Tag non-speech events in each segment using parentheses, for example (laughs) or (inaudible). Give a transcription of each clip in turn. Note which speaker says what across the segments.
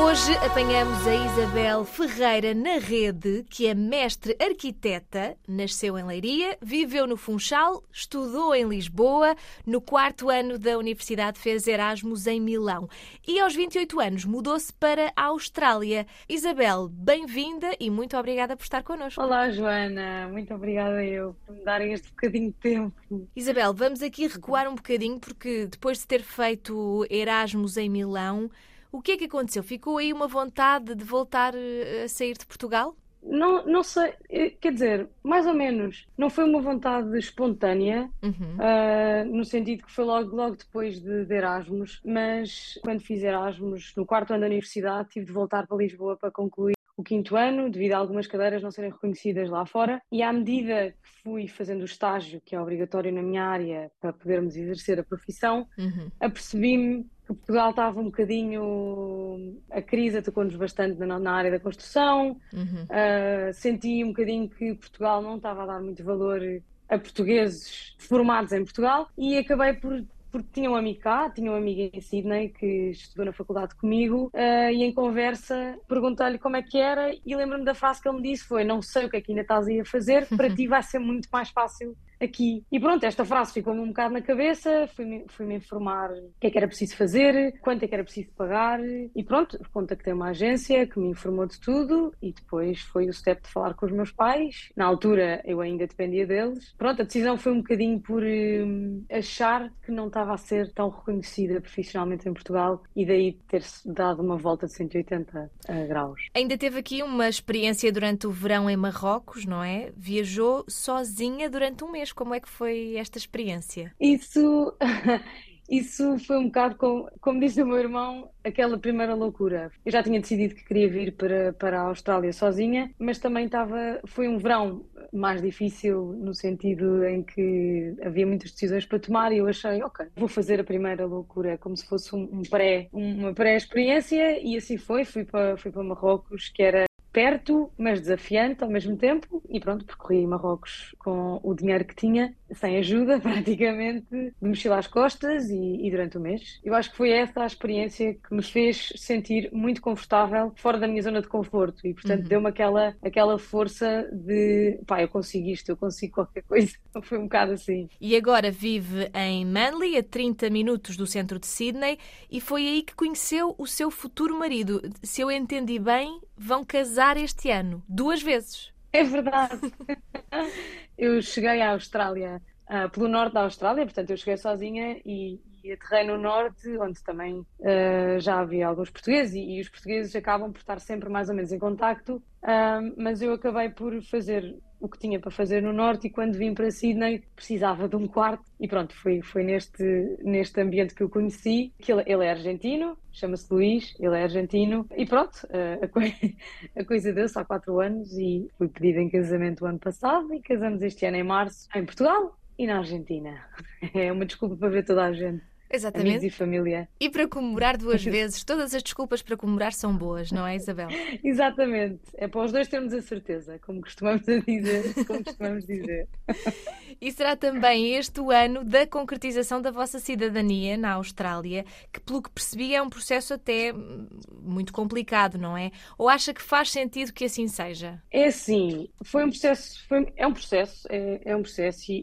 Speaker 1: Hoje apanhamos a Isabel Ferreira na rede, que é mestre arquiteta, nasceu em Leiria, viveu no Funchal, estudou em Lisboa, no quarto ano da universidade fez Erasmus em Milão e aos 28 anos mudou-se para a Austrália. Isabel, bem-vinda e muito obrigada por estar connosco.
Speaker 2: Olá, Joana. Muito obrigada eu por me darem este bocadinho de tempo.
Speaker 1: Isabel, vamos aqui recuar um bocadinho porque depois de ter feito Erasmus em Milão, o que é que aconteceu? Ficou aí uma vontade de voltar eh, a sair de Portugal?
Speaker 2: Não, não sei, eh, quer dizer, mais ou menos. Não foi uma vontade espontânea,
Speaker 1: Uhum.
Speaker 2: ah, no sentido que foi logo, logo depois de, de Erasmus, mas quando fiz Erasmus, no quarto ano da universidade, tive de voltar para Lisboa para concluir o quinto ano, devido a algumas cadeiras não serem reconhecidas lá fora. E à medida que fui fazendo o estágio, que é obrigatório na minha área para podermos exercer a profissão,
Speaker 1: Uhum.
Speaker 2: apercebi-me que Portugal estava um bocadinho. A crise atacou-nos bastante na, na área da construção,
Speaker 1: Uhum.
Speaker 2: Uh, senti um bocadinho que Portugal não estava a dar muito valor a portugueses formados em Portugal e acabei por. Porque tinha um amigo cá, tinha um amigo em Sydney que estudou na faculdade comigo uh, e em conversa perguntei-lhe como é que era e lembro-me da frase que ele me disse foi não sei o que é que ainda estás aí a fazer, para ti vai ser muito mais fácil aqui. E pronto, esta frase ficou-me um bocado na cabeça, fui-me fui-me informar o que é que era preciso fazer, quanto é que era preciso pagar e pronto, contactei uma agência que me informou de tudo e depois foi o step de falar com os meus pais. Na altura eu ainda dependia deles. Pronto, a decisão foi um bocadinho por hum, achar que não estava a ser tão reconhecida profissionalmente em Portugal e daí ter-se dado uma volta de 180 eh, graus.
Speaker 1: Ainda teve aqui uma experiência durante o verão em Marrocos, não é? Viajou sozinha durante um mês. Como é que foi esta experiência?
Speaker 2: Isso, (laughs) isso foi um bocado, como, como disse o meu irmão, aquela primeira loucura. Eu já tinha decidido que queria vir para, para a Austrália sozinha, mas também estava. Foi um verão mais difícil, no sentido em que havia muitas decisões para tomar, e eu achei, ok, vou fazer a primeira loucura, como se fosse um, pré, uma pré-experiência, e assim foi. Fui para, fui para Marrocos, que era perto, mas desafiante ao mesmo tempo. E pronto, percorri Marrocos com o dinheiro que tinha, sem ajuda (laughs) praticamente, de mochila às costas e, e durante o mês. Eu acho que foi essa a experiência que me fez sentir muito confortável fora da minha zona de conforto e, portanto,
Speaker 1: Uhum.
Speaker 2: deu-me aquela, aquela força de pá, eu consigo isto, eu consigo qualquer coisa. (laughs) Foi um bocado assim.
Speaker 1: E agora vive em Manly, a 30 minutos do centro de Sydney, e foi aí que conheceu o seu futuro marido. Se eu entendi bem, vão casar este ano, duas vezes.
Speaker 2: É verdade. (laughs) Eu cheguei à Austrália ah, pelo norte da Austrália, portanto, eu cheguei sozinha e, e aterrei no norte, onde também ah, já havia alguns portugueses e, e os portugueses acabam por estar sempre mais ou menos em contacto, ah, mas eu acabei por fazer o que tinha para fazer no norte e quando vim para Sydney precisava de um quarto e pronto, foi, foi neste, neste ambiente que eu conheci, que ele, ele é argentino, chama-se Luís, ele é argentino e pronto, ah, a, (laughs) a coisa deu-se há quatro anos e fui pedida em casamento o ano passado e casamos este ano em março em Portugal e na Argentina. (laughs) É uma desculpa para ver toda a gente, amigos
Speaker 1: Exatamente.
Speaker 2: e família.
Speaker 1: E para comemorar duas (laughs) vezes, todas as desculpas para comemorar são boas, não é, Isabel? (laughs)
Speaker 2: Exatamente, é para os dois termos a certeza, como costumamos a dizer, (laughs) como costumamos dizer.
Speaker 1: E será também este o ano da concretização da vossa cidadania na Austrália, que, pelo que percebi, é um processo até hum, muito complicado, não é? Ou acha que faz sentido que assim seja?
Speaker 2: É assim, foi um processo, foi- é um processo, é, é um processo e,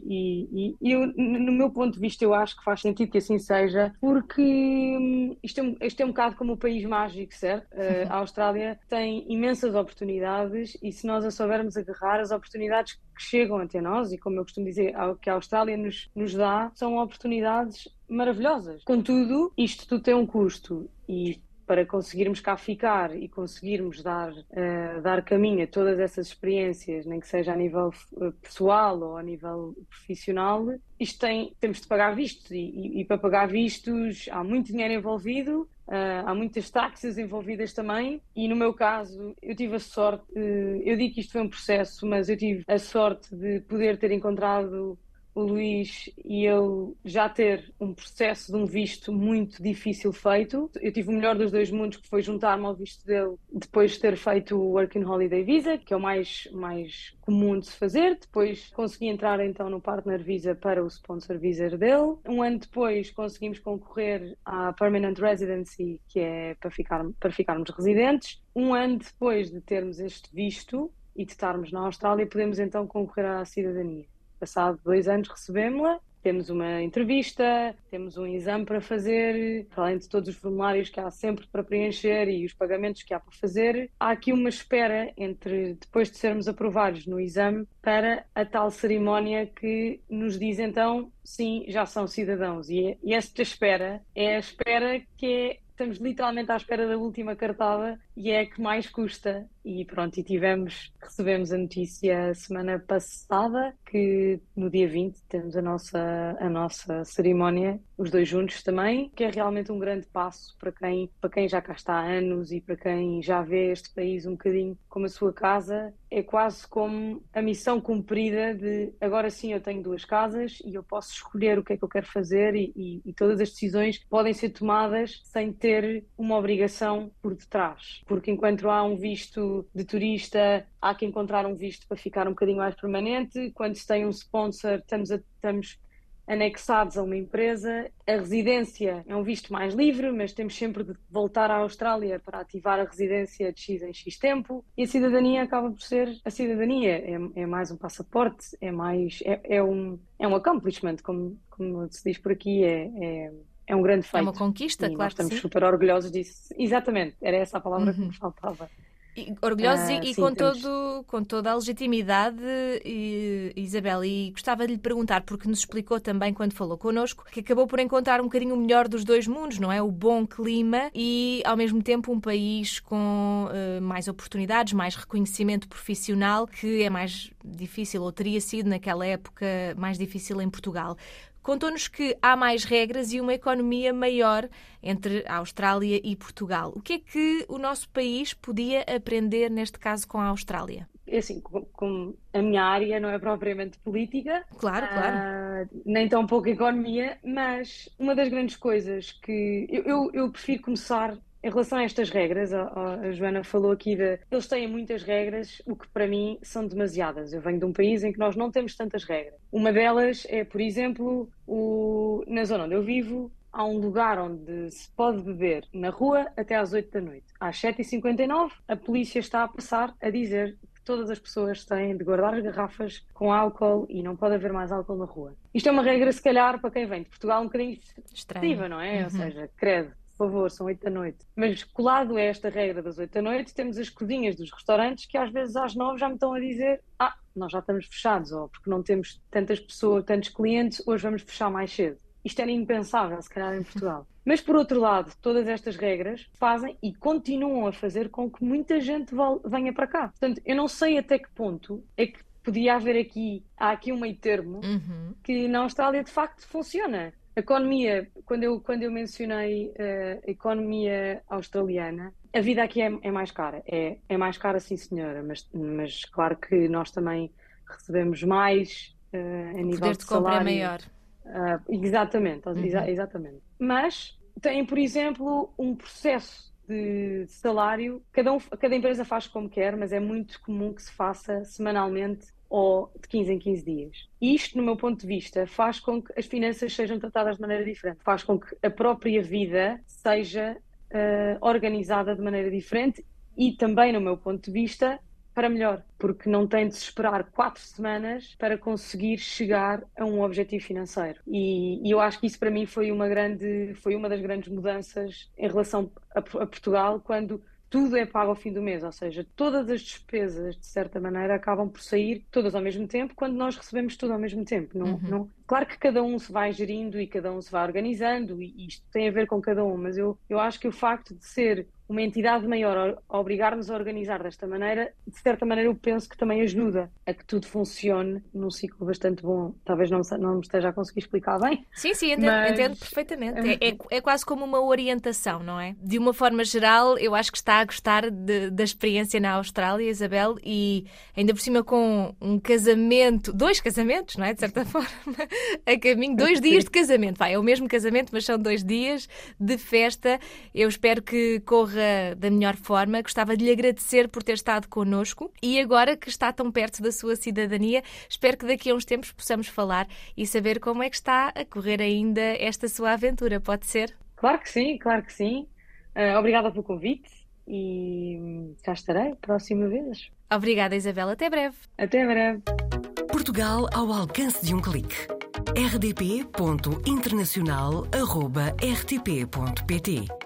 Speaker 2: e- e eu, no meu ponto de vista, eu acho que faz sentido que assim seja, porque hum, isto é, um- isto é um bocado como o país mágico, certo? (laughs) Eh, a Austrália tem imensas oportunidades e se nós a soubermos agarrar, as oportunidades que chegam até nós, e como eu costumo dizer, ao que a Austrália nos, nos dá, são oportunidades maravilhosas. Contudo, isto tudo tem um custo e para conseguirmos cá ficar e conseguirmos dar, eh, dar caminho a todas essas experiências, nem que seja a nível eh, pessoal ou a nível profissional, isto tem, temos de pagar vistos e, e- e para pagar vistos há muito dinheiro envolvido, eh, há muitas taxas envolvidas também e no meu caso eu tive a sorte, eh, eu digo que isto foi um processo, mas eu tive a sorte de poder ter encontrado o Luís e eu já ter um processo de um visto muito difícil feito. Eu tive o melhor dos dois mundos, que foi juntar-me ao visto dele depois de ter feito o Working Holiday Visa, que é o mais, mais comum de se fazer. Depois consegui entrar então no Partner Visa para o Sponsor Visa dele. Um ano depois conseguimos concorrer à Permanent Residency, que é para, ficar, para ficarmos residentes. Um ano depois de termos este visto e de estarmos na Austrália, podemos então concorrer à cidadania. Passado dois anos recebemos-la, temos uma entrevista, temos um exame para fazer, além de todos os formulários que há sempre para preencher e os pagamentos que há para fazer, há aqui uma espera entre depois de sermos aprovados no exame para a tal cerimónia que nos diz então sim, já são cidadãos. E, e esta espera é a espera que é estamos literalmente à espera da última cartada e é a que mais custa. E pronto, e tivemos, recebemos a notícia semana passada que no dia 20 temos a nossa, a nossa cerimónia, os dois juntos também, que é realmente um grande passo para quem, para quem já cá está há anos e para quem já vê este país um bocadinho como a sua casa. É quase como a missão cumprida de agora sim eu tenho duas casas e eu posso escolher o que é que eu quero fazer e, e, e todas as decisões podem ser tomadas sem ter uma obrigação por detrás. Porque enquanto há um visto de turista, há que encontrar um visto para ficar um bocadinho mais permanente. Quando se tem um sponsor, estamos, a, estamos anexados a uma empresa. A residência é um visto mais livre, mas temos sempre de voltar à Austrália para ativar a residência de X em X tempo. E a cidadania acaba por ser a cidadania. É, é mais um passaporte, é mais é, é, um é um accomplishment, como, como se diz por aqui, é, é é um grande feito.
Speaker 1: É uma conquista,
Speaker 2: e
Speaker 1: claro.
Speaker 2: Nós estamos super orgulhosos disso. Exatamente, era essa a palavra
Speaker 1: Uhum.
Speaker 2: que me faltava.
Speaker 1: E, orgulhosos
Speaker 2: Ah,
Speaker 1: e, e
Speaker 2: sim,
Speaker 1: com,
Speaker 2: temos.
Speaker 1: todo, com toda a legitimidade, e, Isabel. E gostava de lhe perguntar, porque nos explicou também quando falou connosco, que acabou por encontrar um bocadinho o melhor dos dois mundos, não é? O bom clima e, ao mesmo tempo, um país com eh, mais oportunidades, mais reconhecimento profissional, que é mais difícil, ou teria sido naquela época mais difícil em Portugal. Contou-nos que há mais regras e uma economia maior entre a Austrália e Portugal. O que é que o nosso país podia aprender, neste caso, com a Austrália?
Speaker 2: É assim, com, com a minha área não é propriamente política,
Speaker 1: Claro, claro.
Speaker 2: ah, nem tão pouco economia, mas uma das grandes coisas que eu, eu, eu prefiro começar em relação a estas regras, a, Joana falou aqui de eles têm muitas regras, o que para mim são demasiadas. Eu venho de um país em que nós não temos tantas regras. Uma delas é, por exemplo, o, na zona onde eu vivo, há um lugar onde se pode beber na rua até às 8 da noite. Às 7h59, a polícia está a passar a dizer que todas as pessoas têm de guardar as garrafas com álcool e não pode haver mais álcool na rua. Isto é uma regra, se calhar, para quem vem de Portugal, um bocadinho
Speaker 1: Estranho.
Speaker 2: não é? Ou
Speaker 1: Uhum.
Speaker 2: seja, credo, por favor, são 8 da noite. Mas colado a esta regra das 8 da noite, temos as cozinhas dos restaurantes que às vezes às 9 já me estão a dizer: Ah, nós já estamos fechados, ou porque não temos tantas pessoas, tantos clientes, hoje vamos fechar mais cedo. Isto era impensável, se calhar, em Portugal. (laughs) Mas, por outro lado, todas estas regras fazem e continuam a fazer com que muita gente venha para cá. Portanto, eu não sei até que ponto é que podia haver aqui, há aqui um meio termo
Speaker 1: Uhum.
Speaker 2: que na Austrália de facto funciona. Economia, quando eu, quando eu mencionei eh, a economia australiana, a vida aqui é, é mais cara. É, é mais cara, sim, senhora, mas, mas claro que nós também recebemos mais eh, a
Speaker 1: O
Speaker 2: nível
Speaker 1: poder
Speaker 2: de
Speaker 1: de compra é maior.
Speaker 2: Ah, exatamente, exa-
Speaker 1: Uhum.
Speaker 2: exatamente. Mas tem, por exemplo, um processo de salário, cada, um, cada empresa faz como quer, mas é muito comum que se faça semanalmente ou de 15 em 15 dias. Isto, no meu ponto de vista, faz com que as finanças sejam tratadas de maneira diferente, faz com que a própria vida seja ah, organizada de maneira diferente e também, no meu ponto de vista, para melhor, porque não tem de se esperar quatro semanas para conseguir chegar a um objetivo financeiro. E, e eu acho que isso para mim foi uma grande, foi uma das grandes mudanças em relação a, a Portugal, quando tudo é pago ao fim do mês, ou seja, todas as despesas, de certa maneira, acabam por sair todas ao mesmo tempo, quando nós recebemos tudo ao mesmo tempo. Não,
Speaker 1: Uhum.
Speaker 2: não, claro que cada um se vai gerindo e cada um se vai organizando, e isto tem a ver com cada um, mas eu, eu acho que o facto de ser uma entidade maior a obrigar-nos a organizar desta maneira, de certa maneira eu penso que também ajuda a que tudo funcione num ciclo bastante bom. Talvez não, não me esteja a conseguir explicar bem.
Speaker 1: Sim, sim, entendo,
Speaker 2: Mas-
Speaker 1: entendo perfeitamente. É, é- é quase como uma orientação, não é? De uma forma geral, eu acho que está a gostar de- da experiência na Austrália, Isabel, e ainda por cima com um casamento, dois casamentos, não é? De certa (laughs) forma, a caminho, dois dias de casamento. Vai, é o mesmo casamento, mas são dois dias de festa. Eu espero que corra da melhor forma. Gostava de lhe agradecer por ter estado connosco e agora que está tão perto da sua cidadania, espero que daqui a uns tempos possamos falar e saber como é que está a correr ainda esta sua aventura. Pode ser?
Speaker 2: Claro que sim, claro que sim. Ah, obrigada pelo convite e cá estarei próxima vez.
Speaker 1: Obrigada, Isabel. Até breve.
Speaker 2: Até breve.
Speaker 3: Portugal ao alcance de um clique. rdp.internacional.rtp.pt